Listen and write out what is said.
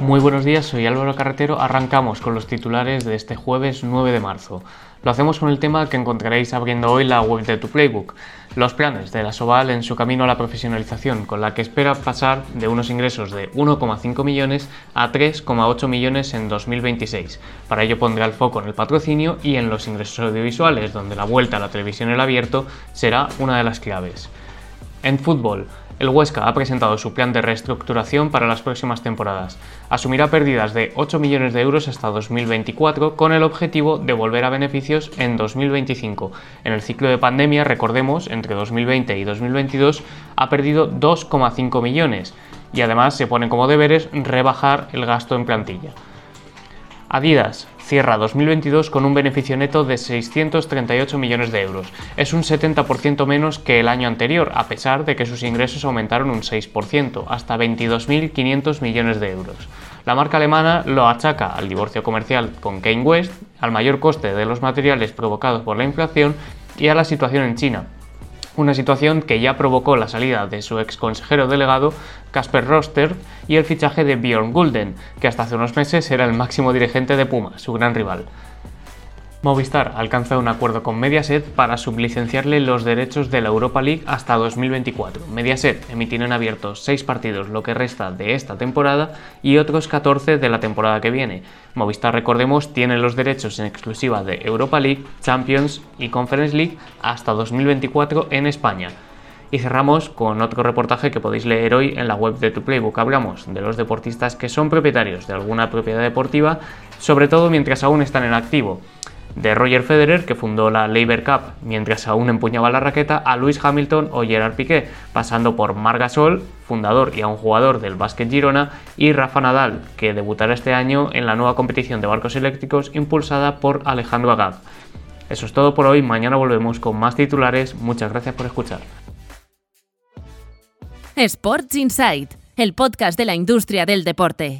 Muy buenos días, soy Álvaro Carretero. Arrancamos con los titulares de este jueves 9 de marzo. Lo hacemos con el tema que encontraréis abriendo hoy la web de tu Playbook, los planes de la Soval en su camino a la profesionalización, con la que espera pasar de unos ingresos de 1,5 millones a 3,8 millones en 2026. Para ello pondrá el foco en el patrocinio y en los ingresos audiovisuales, donde la vuelta a la televisión en el abierto será una de las claves. En fútbol, el Huesca ha presentado su plan de reestructuración para las próximas temporadas. Asumirá pérdidas de 8 millones de euros hasta 2024 con el objetivo de volver a beneficios en 2025. En el ciclo de pandemia, recordemos, entre 2020 y 2022 ha perdido 2,5 millones y además se pone como deberes rebajar el gasto en plantilla. Adidas cierra 2022 con un beneficio neto de 638 millones de euros. Es un 70% menos que el año anterior, a pesar de que sus ingresos aumentaron un 6%, hasta 22.500 millones de euros. La marca alemana lo achaca al divorcio comercial con Kane West, al mayor coste de los materiales provocados por la inflación y a la situación en China, una situación que ya provocó la salida de su ex consejero delegado Casper Roster y el fichaje de Bjorn Gulden, que hasta hace unos meses era el máximo dirigente de Puma, su gran rival. Movistar alcanza un acuerdo con Mediaset para sublicenciarle los derechos de la Europa League hasta 2024. Mediaset emitirá en abierto 6 partidos lo que resta de esta temporada y otros 14 de la temporada que viene. Movistar, recordemos, tiene los derechos en exclusiva de Europa League, Champions y Conference League hasta 2024 en España. Y cerramos con otro reportaje que podéis leer hoy en la web de Tu Playbook. Hablamos de los deportistas que son propietarios de alguna propiedad deportiva, sobre todo mientras aún están en activo de Roger Federer, que fundó la Labour Cup mientras aún empuñaba la raqueta, a Lewis Hamilton o Gerard Piqué, pasando por Marc Gasol, fundador y aún jugador del Básquet Girona, y Rafa Nadal, que debutará este año en la nueva competición de barcos eléctricos impulsada por Alejandro Agag. Eso es todo por hoy, mañana volvemos con más titulares, muchas gracias por escuchar. Sports Insight, el podcast de la industria del deporte.